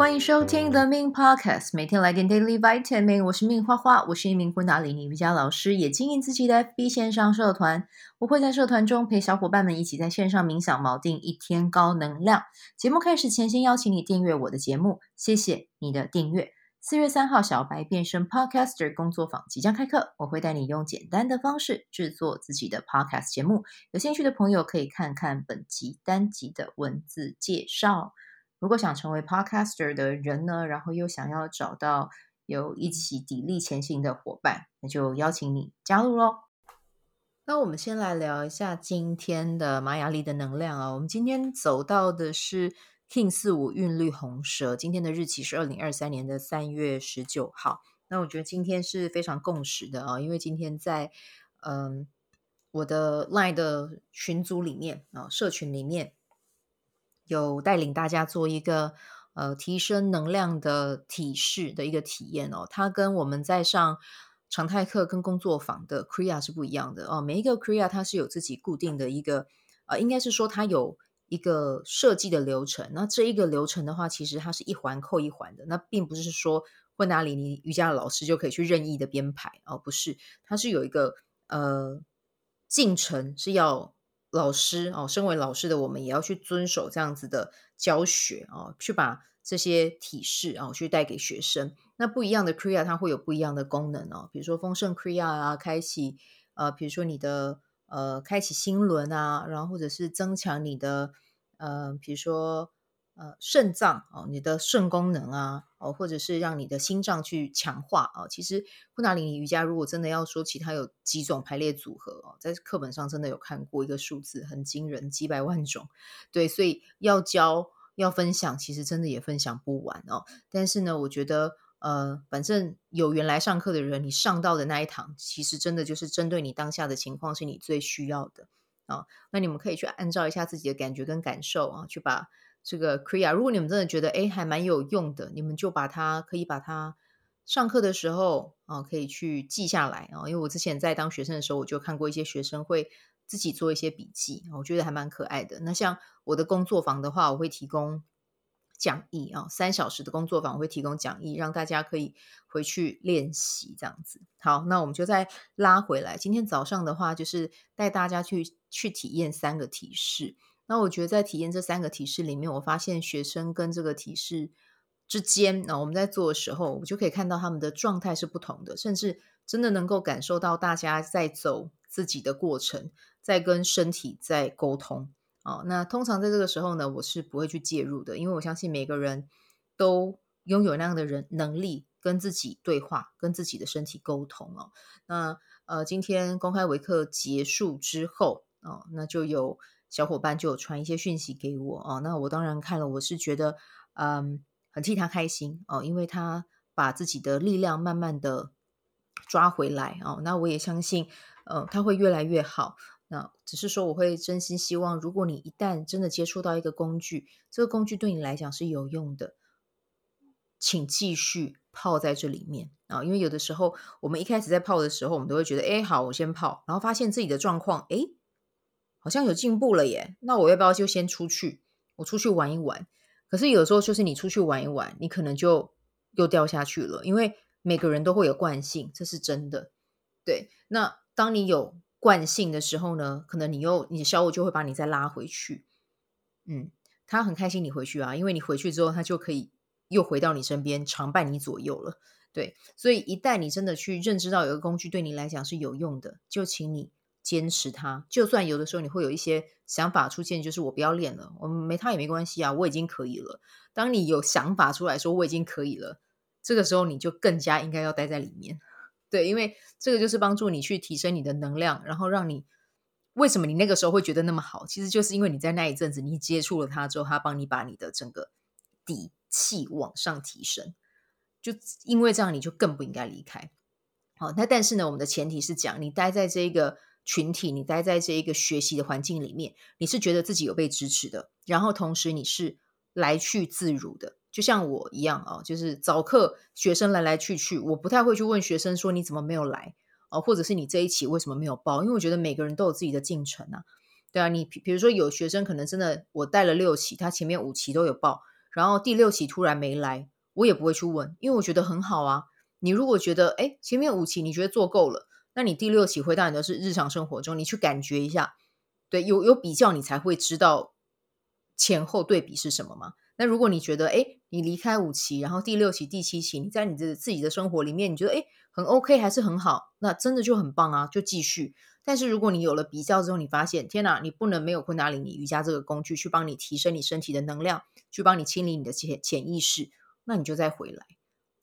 欢迎收听 The Min Podcast，每天来点 Daily Vitamin。我是 Min 花花，我是一名昆达里尼瑜伽老师，也经营自己的 FB 线上社团。我会在社团中陪小伙伴们一起在线上冥想，锚定一天高能量。节目开始前，先邀请你订阅我的节目，谢谢你的订阅。四月三号，小白变身 Podcaster 工作坊即将开课，我会带你用简单的方式制作自己的 Podcast 节目。有兴趣的朋友可以看看本集单集的文字介绍。如果想成为 Podcaster 的人呢，然后又想要找到有一起砥砺前行的伙伴，那就邀请你加入喽。那我们先来聊一下今天的玛雅历的能量啊。我们今天走到的是 King 四五韵律红蛇，今天的日期是二零二三年的三月十九号。那我觉得今天是非常共识的啊，因为今天在嗯我的 Line 的群组里面啊，社群里面。有带领大家做一个呃提升能量的体式的一个体验哦，它跟我们在上常态课跟工作坊的 Kriya 是不一样的哦。每一个 Kriya 它是有自己固定的一个呃，应该是说它有一个设计的流程。那这一个流程的话，其实它是一环扣一环的，那并不是说昆达里尼瑜伽的老师就可以去任意的编排哦，不是，它是有一个呃进程是要。老师哦，身为老师的我们也要去遵守这样子的教学哦，去把这些体式、哦、去带给学生。那不一样的 Kriya 它会有不一样的功能哦，比如说丰盛 Kriya 啊，开启呃，比如说你的呃，开启心轮啊，然后或者是增强你的呃，比如说。呃，肾脏哦，你的肾功能啊，哦，或者是让你的心脏去强化啊。其实昆达里尼瑜伽如果真的要说，其他有几种排列组合哦，在课本上真的有看过一个数字，很惊人，几百万种。对，所以要教要分享，其实真的也分享不完哦。但是呢，我觉得呃，反正有缘来上课的人，你上到的那一堂，其实真的就是针对你当下的情况，是你最需要的啊。那你们可以去按照一下自己的感觉跟感受啊，去把。这个 Kriya，如果你们真的觉得哎还蛮有用的，你们就把它可以把它上课的时候啊，可以去记下来啊。因为我之前在当学生的时候，我就看过一些学生会自己做一些笔记，我觉得还蛮可爱的。那像我的工作坊的话，我会提供讲义啊，三小时的工作坊我会提供讲义，让大家可以回去练习这样子。好，那我们就再拉回来。今天早上的话，就是带大家去去体验三个提示。那我觉得在体验这三个体式里面，我发现学生跟这个体式之间，那我们在做的时候，我就可以看到他们的状态是不同的，甚至真的能够感受到大家在走自己的过程，在跟身体在沟通。哦，那通常在这个时候呢，我是不会去介入的，因为我相信每个人都拥有那样的人能力，跟自己对话，跟自己的身体沟通哦。那呃，今天公开维课结束之后，哦，那就有。小伙伴就有传一些讯息给我哦，那我当然看了，我是觉得嗯，很替他开心哦，因为他把自己的力量慢慢的抓回来哦，那我也相信，呃，他会越来越好。那只是说，我会真心希望，如果你一旦真的接触到一个工具，这个工具对你来讲是有用的，请继续泡在这里面啊，因为有的时候我们一开始在泡的时候，我们都会觉得，哎，好，我先泡，然后发现自己的状况，哎。好像有进步了耶，那我要不要就先出去？我出去玩一玩。可是有时候就是你出去玩一玩，你可能就又掉下去了，因为每个人都会有惯性，这是真的。对，那当你有惯性的时候呢，可能你又你的小我就会把你再拉回去。嗯，他很开心你回去啊，因为你回去之后，他就可以又回到你身边，常伴你左右了。对，所以一旦你真的去认知到有个工具对你来讲是有用的，就请你。坚持它，就算有的时候你会有一些想法出现，就是我不要练了，我没它也没关系啊，我已经可以了。当你有想法出来说我已经可以了，这个时候你就更加应该要待在里面，对，因为这个就是帮助你去提升你的能量，然后让你为什么你那个时候会觉得那么好，其实就是因为你在那一阵子你接触了它之后，它帮你把你的整个底气往上提升，就因为这样你就更不应该离开。好，那但是呢，我们的前提是讲你待在这个。群体，你待在这一个学习的环境里面，你是觉得自己有被支持的，然后同时你是来去自如的，就像我一样啊，就是早课学生来来去去，我不太会去问学生说你怎么没有来啊，或者是你这一期为什么没有报，因为我觉得每个人都有自己的进程啊，对啊，你比如说有学生可能真的我带了六期，他前面五期都有报，然后第六期突然没来，我也不会去问，因为我觉得很好啊。你如果觉得哎，前面五期你觉得做够了，那你第六期回到你的是日常生活中，你去感觉一下，对，有有比较，你才会知道前后对比是什么嘛。那如果你觉得，哎，你离开五期，然后第六期、第七期，你在你的自己的生活里面，你觉得，哎，很 OK，还是很好，那真的就很棒啊，就继续。但是如果你有了比较之后，你发现，天哪，你不能没有昆达里尼瑜伽这个工具去帮你提升你身体的能量，去帮你清理你的潜潜意识，那你就再回来。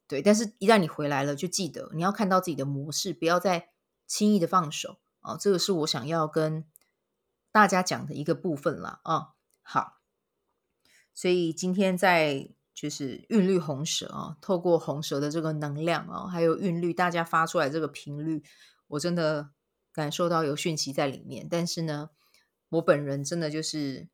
对，但是一旦你回来了，就记得你要看到自己的模式，不要再轻易的放手啊。这个是我想要跟大家讲的一个部分了啊。好。所以今天在就是韵律红蛇啊，透过红蛇的这个能量啊，还有韵律，大家发出来这个频率，我真的感受到有讯息在里面。但是呢，我本人真的就是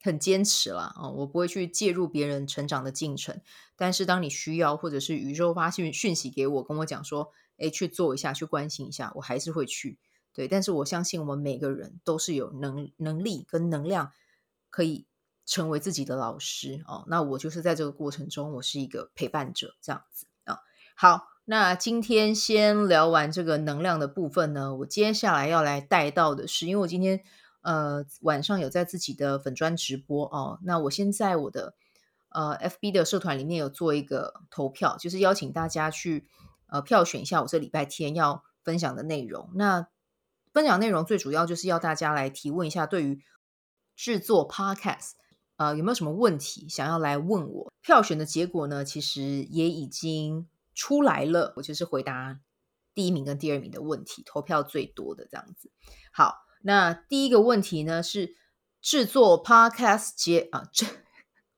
很坚持了啊，我不会去介入别人成长的进程。但是当你需要，或者是宇宙发讯讯息给我，跟我讲说，哎，去做一下，去关心一下，我还是会去。对，但是我相信我们每个人都是有能能力跟能量可以。成为自己的老师哦，那我就是在这个过程中，我是一个陪伴者，这样子啊、好，那今天先聊完这个能量的部分呢，我接下来要来带到的是，因为我今天呃晚上有在自己的粉专直播哦，那我先在我的呃 FB 的社团里面有做一个投票，就是邀请大家去呃票选一下我这礼拜天要分享的内容。那分享内容最主要就是要大家来提问一下，对于制作 Podcast。呃，有没有什么问题想要来问我？票选的结果呢，其实也已经出来了。我就是回答第一名跟第二名的问题，投票最多的这样子。好，那第一个问题呢是制作 Podcast 节啊，这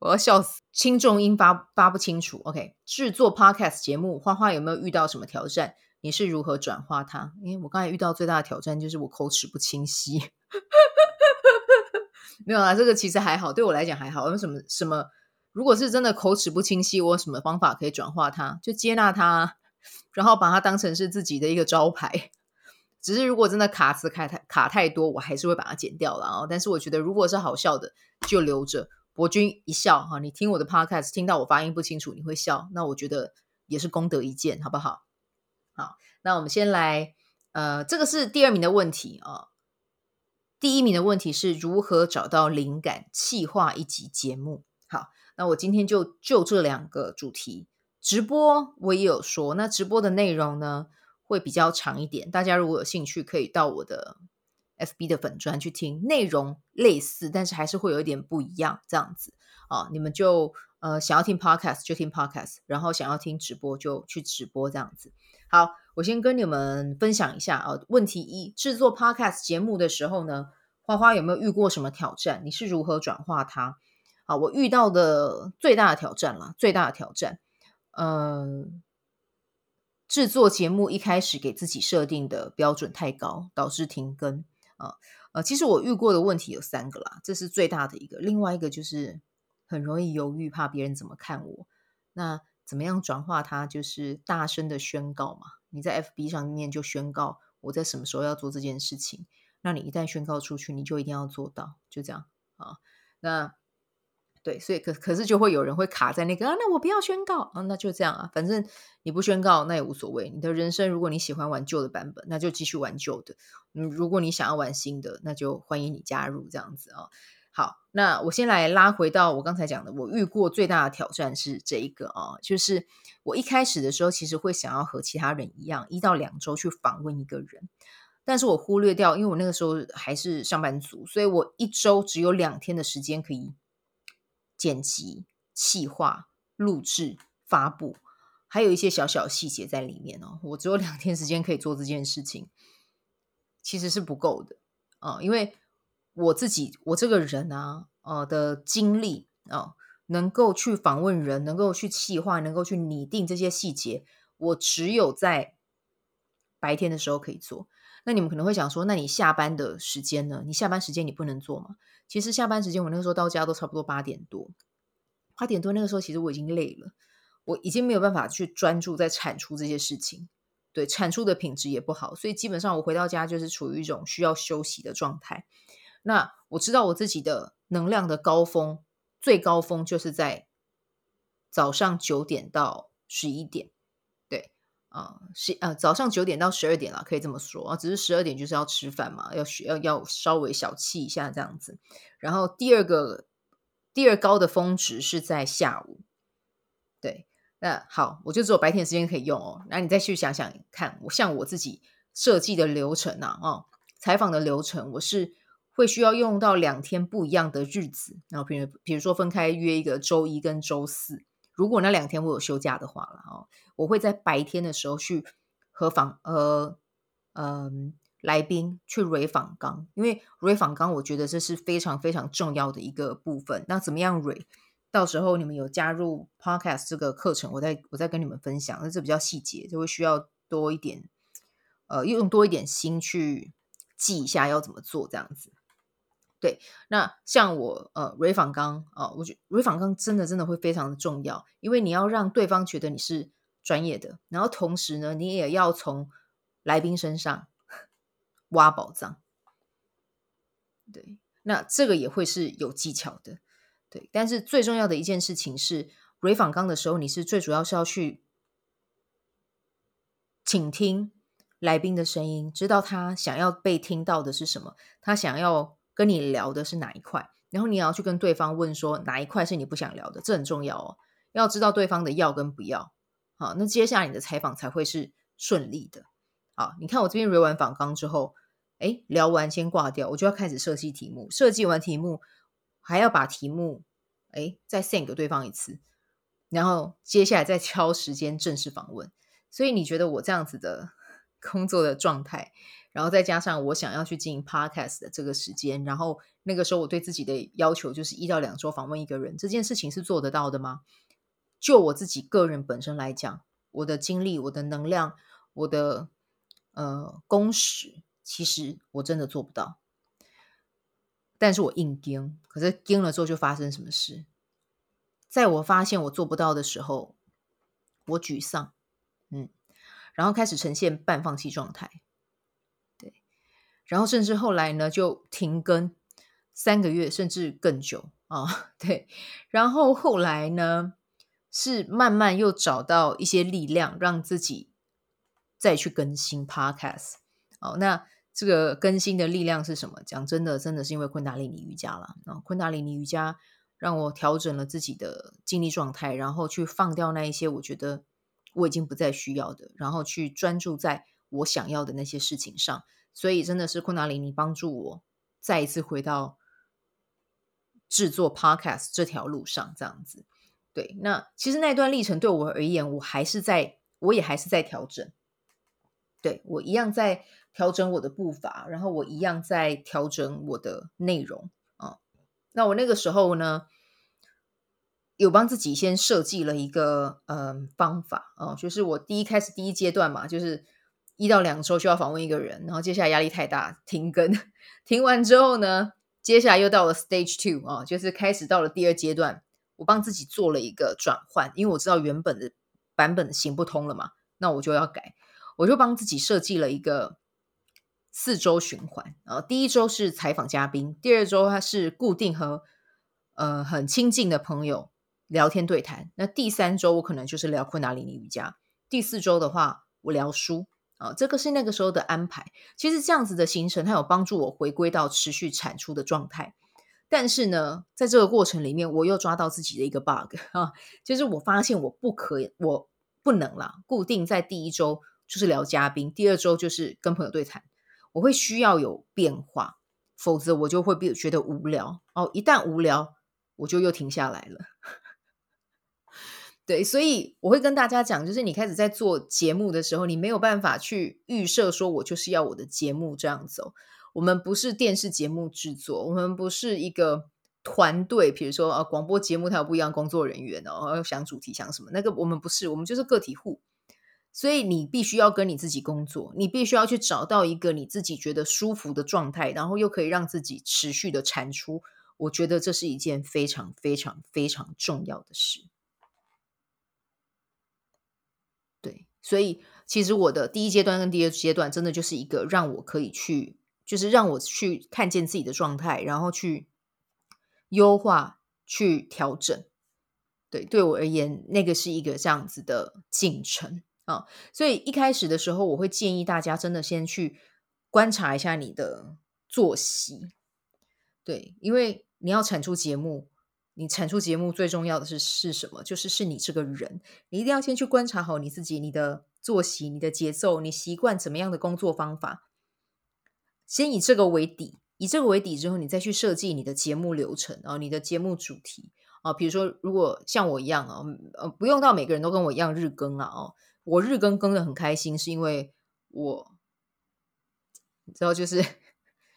我要笑死，轻重音发发不清楚。OK，制作 Podcast 节目，花花有没有遇到什么挑战？你是如何转化它？因为我刚才遇到最大的挑战就是我口齿不清晰。没有啊，这个其实还好，对我来讲还好。有什么什么？如果是真的口齿不清晰，我有什么方法可以转化它？就接纳它，然后把它当成是自己的一个招牌。只是如果真的卡词卡太卡太多，我还是会把它剪掉了啊。但是我觉得，如果是好笑的，就留着。博君一笑哈，你听我的 podcast，听到我发音不清楚，你会笑，那我觉得也是功德一件，好不好？好，那我们先来，呃，这个是第二名的问题啊。第一名的问题是如何找到灵感，企划一集节目。好，那我今天就就这两个主题直播，我也有说。那直播的内容呢，会比较长一点。大家如果有兴趣，可以到我的 FB 的粉专去听，内容类似，但是还是会有一点不一样。这样子啊，你们就呃想要听 Podcast 就听 Podcast，然后想要听直播就去直播这样子。好。我先跟你们分享一下啊，问题一，制作 Podcast 节目的时候呢，花花有没有遇过什么挑战？你是如何转化它？啊，我遇到的最大的挑战啦，最大的挑战，嗯，制作节目一开始给自己设定的标准太高，导致停更啊。呃，其实我遇过的问题有三个啦，这是最大的一个。另外一个就是很容易犹豫，怕别人怎么看我。那怎么样转化它？就是大声的宣告嘛。你在 FB 上面就宣告我在什么时候要做这件事情，那你一旦宣告出去，你就一定要做到，就这样啊。那对，所以可可是就会有人会卡在那个啊，那我不要宣告啊，那就这样啊，反正你不宣告那也无所谓。你的人生如果你喜欢玩旧的版本，那就继续玩旧的。嗯，如果你想要玩新的，那就欢迎你加入这样子啊。好，那我先来拉回到我刚才讲的，我遇过最大的挑战是这一个啊，就是我一开始的时候，其实会想要和其他人一样，一到两周去访问一个人，但是我忽略掉，因为我那个时候还是上班族，所以我一周只有两天的时间可以剪辑、企划、录制、发布，还有一些小小细节在里面哦，我只有两天时间可以做这件事情，其实是不够的啊，因为。我自己，我这个人啊，呃的经历啊、能够去访问人，能够去企划，能够去拟定这些细节，我只有在白天的时候可以做。那你们可能会想说，那你下班的时间呢？你下班时间你不能做吗？其实下班时间我那个时候到家都差不多八点多，八点多那个时候其实我已经累了，我已经没有办法去专注在产出这些事情，对，产出的品质也不好，所以基本上我回到家就是处于一种需要休息的状态。那我知道我自己的能量的高峰最高峰就是在早上九点到十一点，啊，是啊早上九点到十二点了，可以这么说啊，只是十二点就是要吃饭嘛，要需要要稍微小憩一下这样子。然后第二个第二高的峰值是在下午，对，那好，我就只有白天时间可以用哦。那你再去想想看，我像我自己设计的流程啊，哦，采访的流程，我是。会需要用到两天不一样的日子，然后比如比如说分开约一个周一跟周四，如果那两天我有休假的话了哦，我会在白天的时候去和访呃嗯来宾去蕊访纲，因为蕊访纲我觉得这是非常非常重要的一个部分。那怎么样蕊到时候你们有加入 Podcast 这个课程，我再我再跟你们分享，那这比较细节，就会需要多一点呃用多一点心去记一下要怎么做这样子。对，那像我呃，Re 访纲啊，我觉得 Re 访纲真的真的会非常的重要，因为你要让对方觉得你是专业的，然后同时呢，你也要从来宾身上 挖宝藏。对，那这个也会是有技巧的。对，但是最重要的一件事情是，Re 访纲的时候，你是最主要是要去倾听来宾的声音，知道他想要被听到的是什么，他想要。跟你聊的是哪一块，然后你也要去跟对方问说哪一块是你不想聊的，这很重要哦。要知道对方的要跟不要，好，那接下来你的采访才会是顺利的。好，你看我这边 Re 完访纲之后，诶，聊完先挂掉，我就要开始设计题目，设计完题目还要把题目诶再 send 给对方一次，然后接下来再敲时间正式访问。所以你觉得我这样子的工作的状态？然后再加上我想要去经营 Podcast 的这个时间，然后那个时候我对自己的要求就是一到两周访问一个人，这件事情是做得到的吗？就我自己个人本身来讲，我的精力、我的能量、我的呃工时，其实我真的做不到。但是我硬盯，可是盯了之后就发生什么事？在我发现我做不到的时候，我沮丧，然后开始呈现半放弃状态。对然后甚至后来呢，就停更三个月，甚至更久啊、对，然后后来呢，是慢慢又找到一些力量，让自己再去更新 Podcast。哦，那这个更新的力量是什么？讲真的，真的是因为昆达里尼瑜伽了。啊、昆达里尼瑜伽让我调整了自己的精力状态，然后去放掉那一些我觉得我已经不再需要的，然后去专注在我想要的那些事情上。所以真的是昆达里尼帮助我再一次回到制作 Podcast 这条路上，这样子。对，那其实那段历程对我而言，我还是在，我也还是在调整。对，我一样在调整我的步伐，然后我一样在调整我的内容啊。那我那个时候呢，有帮自己先设计了一个嗯、呃、方法哦，就是我第一开始第一阶段嘛，就是。一到两周就要访问一个人，然后接下来压力太大，停更。停完之后呢，接下来又到了 Stage Two 啊，就是开始到了第二阶段。我帮自己做了一个转换，因为我知道原本的版本行不通了嘛，那我就要改。我就帮自己设计了一个四周循环啊，第一周是采访嘉宾，第二周它是固定和呃很亲近的朋友聊天对谈，那第三周我可能就是聊昆达里尼瑜伽，第四周的话我聊书。啊，这个是那个时候的安排。其实这样子的行程，它有帮助我回归到持续产出的状态。但是呢，在这个过程里面，我又抓到自己的一个 bug 啊，就是我发现我不可以，我不能啦，固定在第一周就是聊嘉宾，第二周就是跟朋友对谈。我会需要有变化，否则我就会觉得无聊。哦，一旦无聊，我就又停下来了。对，所以我会跟大家讲，就是你开始在做节目的时候，你没有办法去预设说，我就是要我的节目这样走。我们不是电视节目制作，我们不是一个团队，比如说啊，广播节目它有不一样工作人员哦，想主题想什么，那个我们不是，我们就是个体户。所以你必须要跟你自己工作，你必须要去找到一个你自己觉得舒服的状态，然后又可以让自己持续的产出。我觉得这是一件非常非常非常重要的事。所以，其实我的第一阶段跟第二阶段，真的就是一个让我可以去，就是让我去看见自己的状态，然后去优化去调整。对，对我而言，那个是一个这样子的进程啊。所以一开始的时候，我会建议大家真的先去观察一下你的作息。对，因为你要产出节目，你产出节目最重要的是是什么？就是是你这个人，你一定要先去观察好你自己，你的作息、你的节奏、你习惯怎么样的工作方法，先以这个为底，以这个为底之后，你再去设计你的节目流程啊，你的节目主题。啊，比如说，如果像我一样啊，呃，不用到每个人都跟我一样日更啊，哦，我日更更的很开心，是因为我，你知道，就是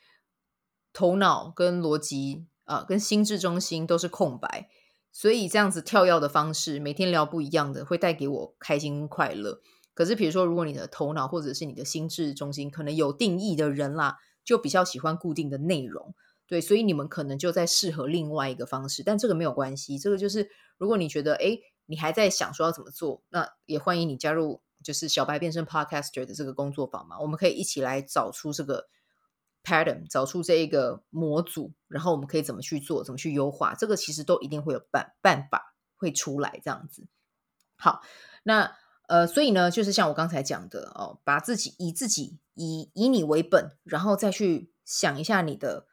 头脑跟逻辑啊，跟心智中心都是空白，所以这样子跳跃的方式，每天聊不一样的，会带给我开心快乐。可是，比如说，如果你的头脑或者是你的心智中心可能有定义的人啦，就比较喜欢固定的内容。对，所以你们可能就在适合另外一个方式，但这个没有关系。这个就是，如果你觉得，哎，你还在想说要怎么做，那也欢迎你加入，就是小白变身 Podcaster 的这个工作坊嘛。我们可以一起来找出这个 pattern，找出这一个模组，然后我们可以怎么去做，怎么去优化。这个其实都一定会有办办法会出来这样子。好，那呃，所以呢，就是像我刚才讲的哦，把自己以自己以以你为本，然后再去想一下你的。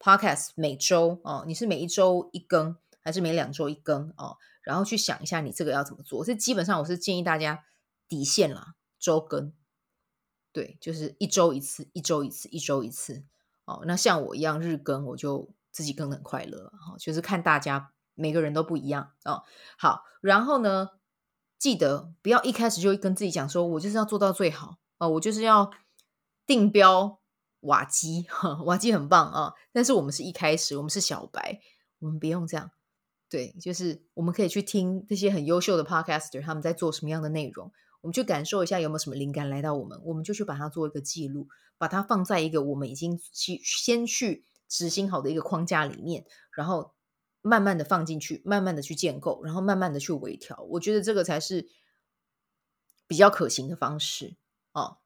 Podcast 每周哦，你是每一周一更，还是每两周一更哦？然后去想一下，你这个要怎么做？这基本上我是建议大家底线啦，周更，对，就是一周一次，一周一次，一周一次哦。那像我一样日更，我就自己更很快乐哈、哦。就是看大家每个人都不一样哦。好，然后呢，记得不要一开始就跟自己讲说，我就是要做到最好哦，我就是要定标。瓦基，瓦基很棒啊！但是我们是一开始，我们是小白，我们不用这样。对，就是我们可以去听这些很优秀的 podcaster 他们在做什么样的内容，我们去感受一下有没有什么灵感来到我们，我们就去把它做一个记录，把它放在一个我们已经去先去执行好的一个框架里面，然后慢慢的放进去，慢慢的去建构，然后慢慢的去微调。我觉得这个才是比较可行的方式哦。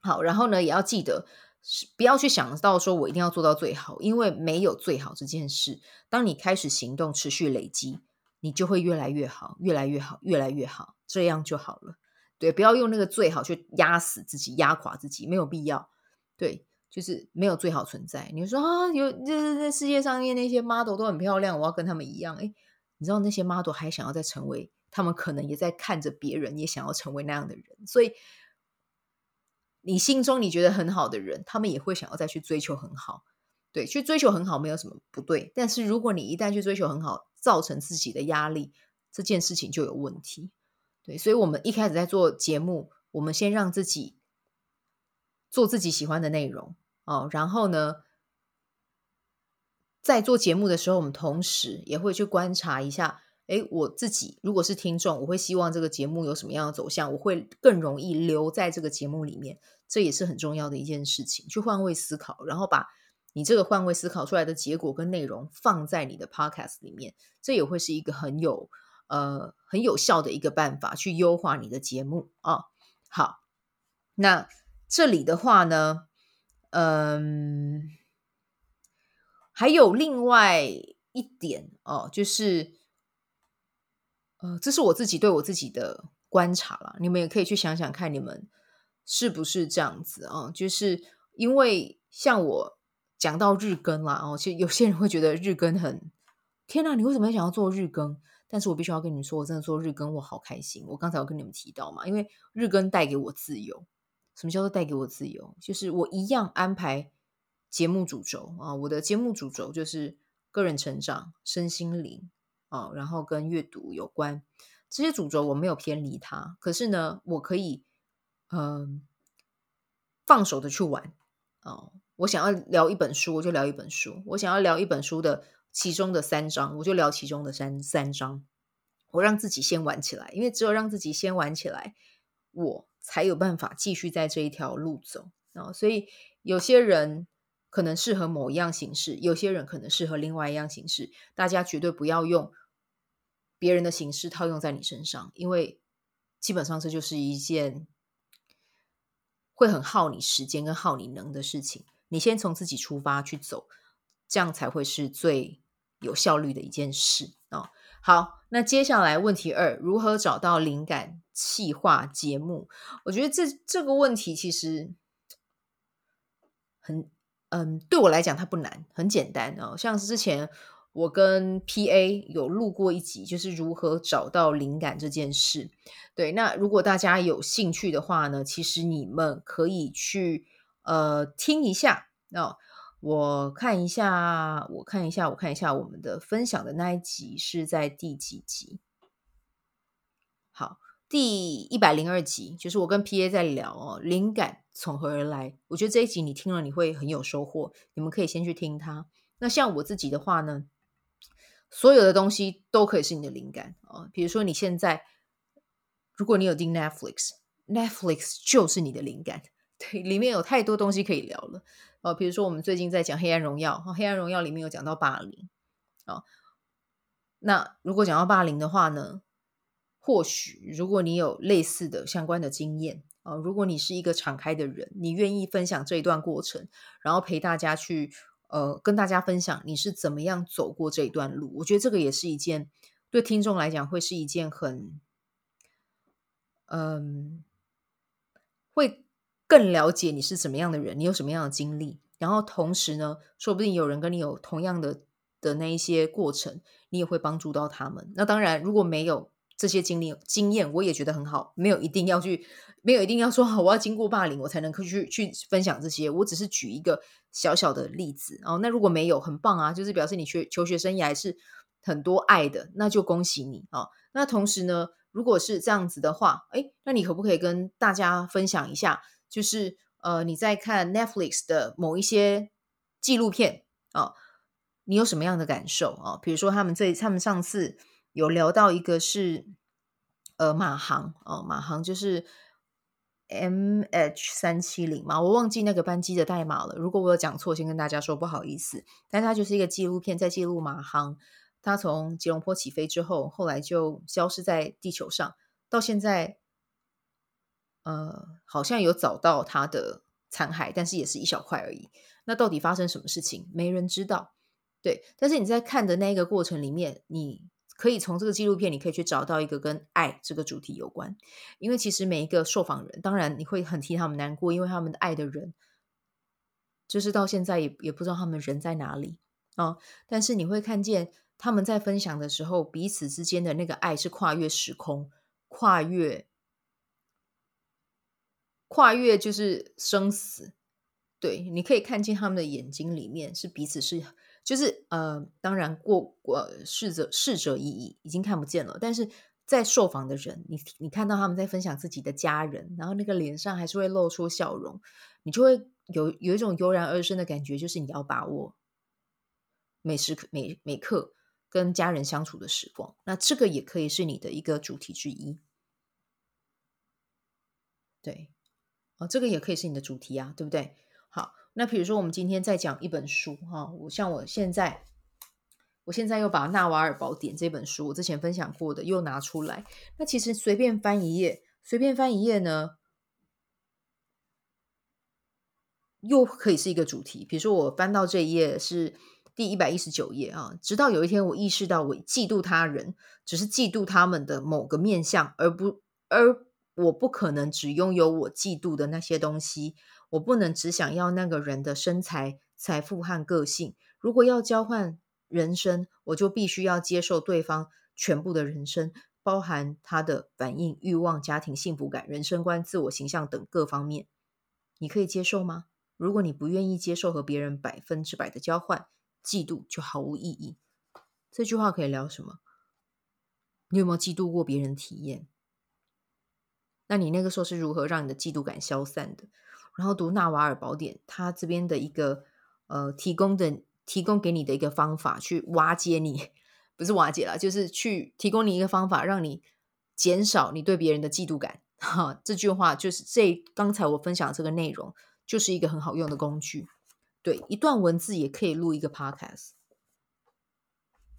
好，然后呢，也要记得。不要去想到说我一定要做到最好，因为没有最好这件事。当你开始行动，持续累积，你就会越来越好，越来越好，越来越好，这样就好了。对，不要用那个最好去压死自己，压垮自己，没有必要。对，就是没有最好存在。你说啊，有就是在世界上面那些 model 都很漂亮，我要跟他们一样。诶，你知道那些 model 还想要再成为，他们可能也在看着别人，也想要成为那样的人，所以。你心中你觉得很好的人，他们也会想要再去追求很好，对，去追求很好没有什么不对。但是如果你一旦去追求很好，造成自己的压力，这件事情就有问题。对，所以我们一开始在做节目，我们先让自己做自己喜欢的内容哦，然后呢，在做节目的时候，我们同时也会去观察一下。诶，我自己如果是听众，我会希望这个节目有什么样的走向，我会更容易留在这个节目里面，这也是很重要的一件事情。去换位思考，然后把你这个换位思考出来的结果跟内容放在你的 podcast 里面，这也会是一个很有呃很有效的一个办法，去优化你的节目啊、好，那这里的话呢，嗯，还有另外一点哦，就是。呃，这是我自己对我自己的观察啦，你们也可以去想想看，你们是不是这样子啊？就是因为像我讲到日更啦，哦，其实有些人会觉得日更很天哪，你为什么想要做日更？但是我必须要跟你们说，我真的做日更我好开心。我刚才有跟你们提到嘛，因为日更带给我自由。什么叫做带给我自由？就是我一样安排节目主轴啊，我的节目主轴就是个人成长、身心灵。啊，然后跟阅读有关这些主轴，我没有偏离它。可是呢，我可以嗯、放手的去玩哦。我想要聊一本书，我就聊一本书；我想要聊一本书的其中的三章，我就聊其中的三三章。我让自己先玩起来，因为只有让自己先玩起来，我才有办法继续在这一条路走啊、哦。所以有些人。可能适合某一样形式，有些人可能适合另外一样形式。大家绝对不要用别人的形式套用在你身上，因为基本上这就是一件会很耗你时间跟耗你能的事情。你先从自己出发去走，这样才会是最有效率的一件事哦。好，那接下来问题二，如何找到灵感企划节目？我觉得这这个问题其实很，嗯，对我来讲它不难，很简单哦。像是之前我跟 PA 有录过一集，就是如何找到灵感这件事。对，那如果大家有兴趣的话呢，其实你们可以去呃听一下哦。我看一下，我看一下，我看一下，我们的分享的那一集是在第几集？好，第一百零二集，就是我跟 PA 在聊哦，灵感从何而来？我觉得这一集你听了你会很有收获，你们可以先去听它。那像我自己的话呢，所有的东西都可以是你的灵感哦。比如说你现在，如果你有订 Netflix，Netflix 就是你的灵感，对，里面有太多东西可以聊了。哦，比如说我们最近在讲《黑暗荣耀》，《黑暗荣耀》里面有讲到霸凌，哦，那如果讲到霸凌的话呢，或许如果你有类似的相关的经验，哦，如果你是一个敞开的人，你愿意分享这一段过程，然后陪大家去，呃，跟大家分享你是怎么样走过这一段路，我觉得这个也是一件对听众来讲会是一件很，嗯，会。更了解你是怎么样的人，你有什么样的经历，然后同时呢，说不定有人跟你有同样的的那一些过程，你也会帮助到他们。那当然，如果没有这些经历经验，我也觉得很好，没有一定要去，没有一定要说好，我要经过霸凌，我才能去去分享这些。我只是举一个小小的例子哦。那如果没有，很棒啊，就是表示你学求学生涯是很多爱的，那就恭喜你啊。那同时呢，如果是这样子的话，诶，那你可不可以跟大家分享一下？就是呃，你在看 Netflix 的某一些纪录片啊、哦，你有什么样的感受啊、哦？比如说他们这他们上次有聊到一个是呃马航哦，马航就是 MH 三七零嘛，我忘记那个班机的代码了。如果我有讲错，先跟大家说不好意思。但它就是一个纪录片，在记录马航，它从吉隆坡起飞之后，后来就消失在地球上，到现在。呃，好像有找到他的残骸，但是也是一小块而已。那到底发生什么事情，没人知道。对，但是你在看的那个过程里面，你可以从这个纪录片，你可以去找到一个跟爱这个主题有关。因为其实每一个受访人，当然你会很替他们难过，因为他们的爱的人，就是到现在也也不知道他们人在哪里啊、但是你会看见他们在分享的时候，彼此之间的那个爱是跨越时空，跨越。跨越就是生死，对，你可以看见他们的眼睛里面是彼此是，就是呃，当然过过逝者逝者已矣，已经看不见了。但是在受访的人，你你看到他们在分享自己的家人，然后那个脸上还是会露出笑容，你就会有有一种油然而生的感觉，就是你要把握每时每每刻跟家人相处的时光。那这个也可以是你的一个主题之一，对。哦，这个也可以是你的主题啊，对不对？好，那比如说我们今天在讲一本书哈，我像我现在，我现在又把《纳瓦尔宝典》这本书我之前分享过的又拿出来，那其实随便翻一页，随便翻一页呢，又可以是一个主题。比如说我翻到这一页是第一百一十九页啊，直到有一天我意识到我嫉妒他人，只是嫉妒他们的某个面相，而不而。我不可能只拥有我嫉妒的那些东西，我不能只想要那个人的身材、财富和个性。如果要交换人生，我就必须要接受对方全部的人生，包含他的反应、欲望、家庭幸福感、人生观、自我形象等各方面。你可以接受吗？如果你不愿意接受和别人百分之百的交换，嫉妒就毫无意义。这句话可以聊什么？你有没有嫉妒过别人体验？那你那个时候是如何让你的嫉妒感消散的？然后读《纳瓦尔宝典》，他这边的一个呃提供的提供给你的一个方法，去瓦解你，不是瓦解啦，就是去提供你一个方法，让你减少你对别人的嫉妒感。哈，这句话就是这刚才我分享这个内容，就是一个很好用的工具。对，一段文字也可以录一个 podcast。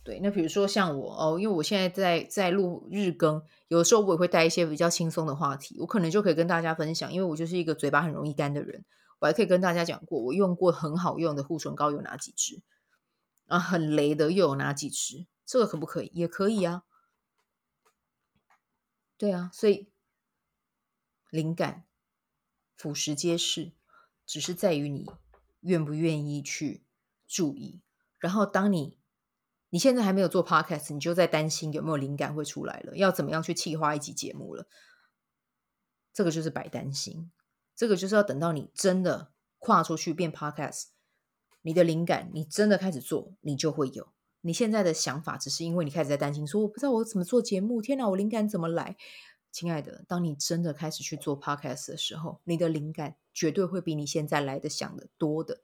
对，那比如说像我哦，因为我现在在在录日更，有时候我也会带一些比较轻松的话题，我可能就可以跟大家分享，因为我就是一个嘴巴很容易干的人，我还可以跟大家讲过我用过很好用的护唇膏有哪几支，啊，很雷的又有哪几支？这个可不可以？也可以啊。对啊，所以灵感俯拾皆是，只是在于你愿不愿意去注意。然后，当你你现在还没有做 podcast，你就在担心有没有灵感会出来了，要怎么样去企划一集节目了。这个就是白担心，这个就是要等到你真的跨出去变 podcast，你的灵感你真的开始做，你就会有。你现在的想法只是因为你开始在担心，说我不知道我怎么做节目，天哪，我灵感怎么来？亲爱的，当你真的开始去做 podcast 的时候，你的灵感绝对会比你现在来的想的多的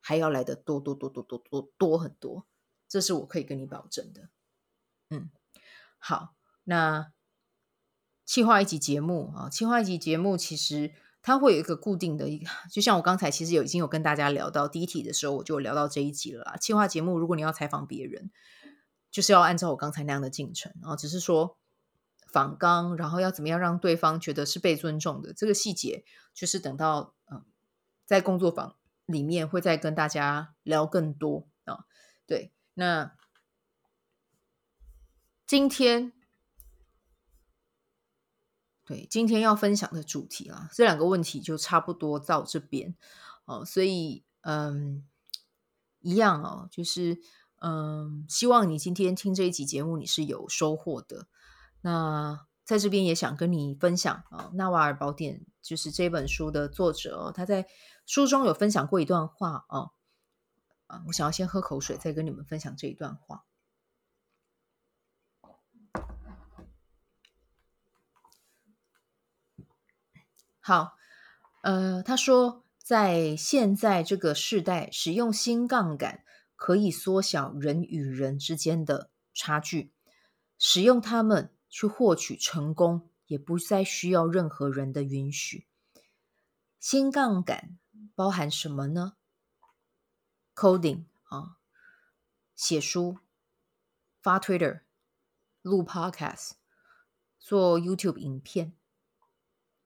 还要来的多多多多多多多很多，这是我可以跟你保证的。嗯，好，那企划一集节目啊，企划一集节目其实它会有一个固定的一个，就像我刚才其实有已经有跟大家聊到第一题的时候，我就聊到这一集了啦。企划节目，如果你要采访别人，就是要按照我刚才那样的进程啊，只是说。访纲，然后要怎么样让对方觉得是被尊重的？这个细节就是等到嗯，在工作坊里面会再跟大家聊更多啊。对，那今天对今天要分享的主题啊，这两个问题就差不多到这边哦。所以嗯，一样哦，就是嗯，希望你今天听这一集节目你是有收获的。那在这边也想跟你分享啊，《纳瓦尔宝典》就是这本书的作者哦，他在书中有分享过一段话哦啊，我想要先喝口水，再跟你们分享这一段话。好，呃，他说，在现在这个时代，使用新杠杆可以缩小人与人之间的差距，使用它们。去获取成功，也不再需要任何人的允许。新杠杆包含什么呢？Coding 啊，写书、发 Twitter、录 Podcast、做 YouTube 影片，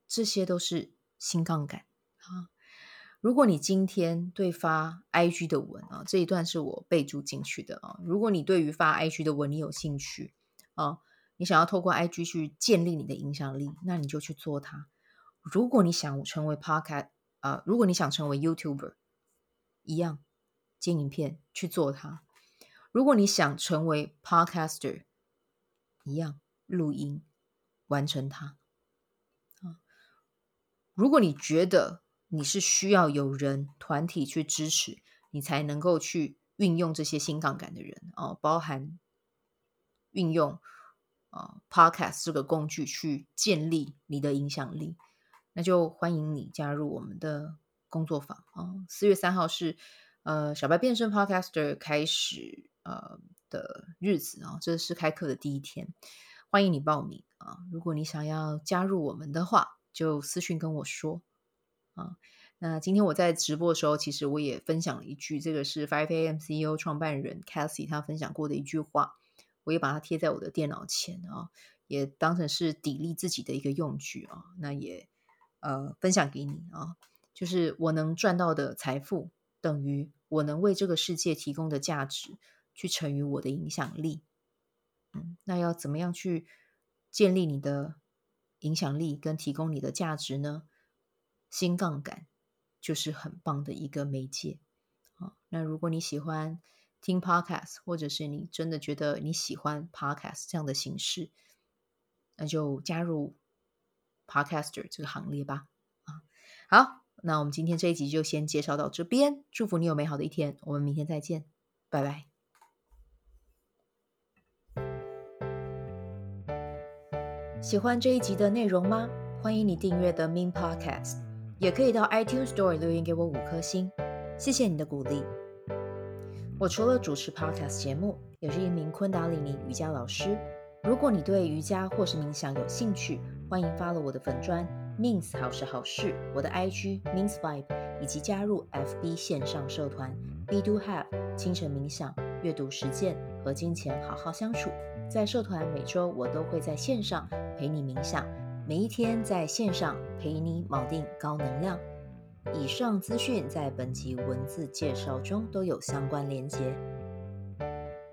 这些都是新杠杆啊。如果你今天对发 IG 的文啊，这一段是我备注进去的啊。如果你对于发 IG 的文你有兴趣啊。你想要透过 IG 去建立你的影响力，那你就去做它。如果你想成为 Podcast 啊、如果你想成为 YouTuber，一样剪影片去做它。如果你想成为 Podcaster，一样录音完成它。啊，如果你觉得你是需要有人团体去支持，你才能够去运用这些新杠杆的人哦，包含运用。啊，Podcast 这个工具去建立你的影响力，那就欢迎你加入我们的工作坊啊。四月三号是呃小白变身 Podcaster 开始呃的日子啊，这是开课的第一天，欢迎你报名啊。如果你想要加入我们的话，就私讯跟我说啊。那今天我在直播的时候，其实我也分享了一句，这个是 Five AM CEO 创办人 Cassie 他分享过的一句话。我也把它贴在我的电脑前啊，也当成是砥砺自己的一个用具啊。那也呃分享给你啊，就是我能赚到的财富等于我能为这个世界提供的价值，去乘以我的影响力。嗯，那要怎么样去建立你的影响力跟提供你的价值呢？新杠杆就是很棒的一个媒介啊。那如果你喜欢。听 podcast，或者是你真的觉得你喜欢 podcast 这样的形式，那就加入 podcaster 这个行列吧。啊，好，那我们今天这一集就先介绍到这边。祝福你有美好的一天，我们明天再见，拜拜。喜欢这一集的内容吗？欢迎你订阅 The Min Podcast，也可以到 iTunes Store 留言给我五颗星，谢谢你的鼓励。我除了主持 Podcast 节目，也是一名昆达里尼瑜伽老师。如果你对瑜伽或是冥想有兴趣，欢迎发了我的粉专 Means 好是好事，我的 IG means Vibe，以及加入 FB 线上社团 b Do Have 清晨冥想、阅读实践和金钱好好相处。在社团每周我都会在线上陪你冥想，每一天在线上陪你锚定高能量。以上资讯在本集文字介绍中都有相关连结。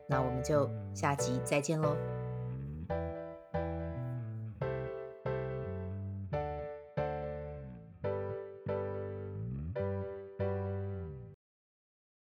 那我们就下集再见喽。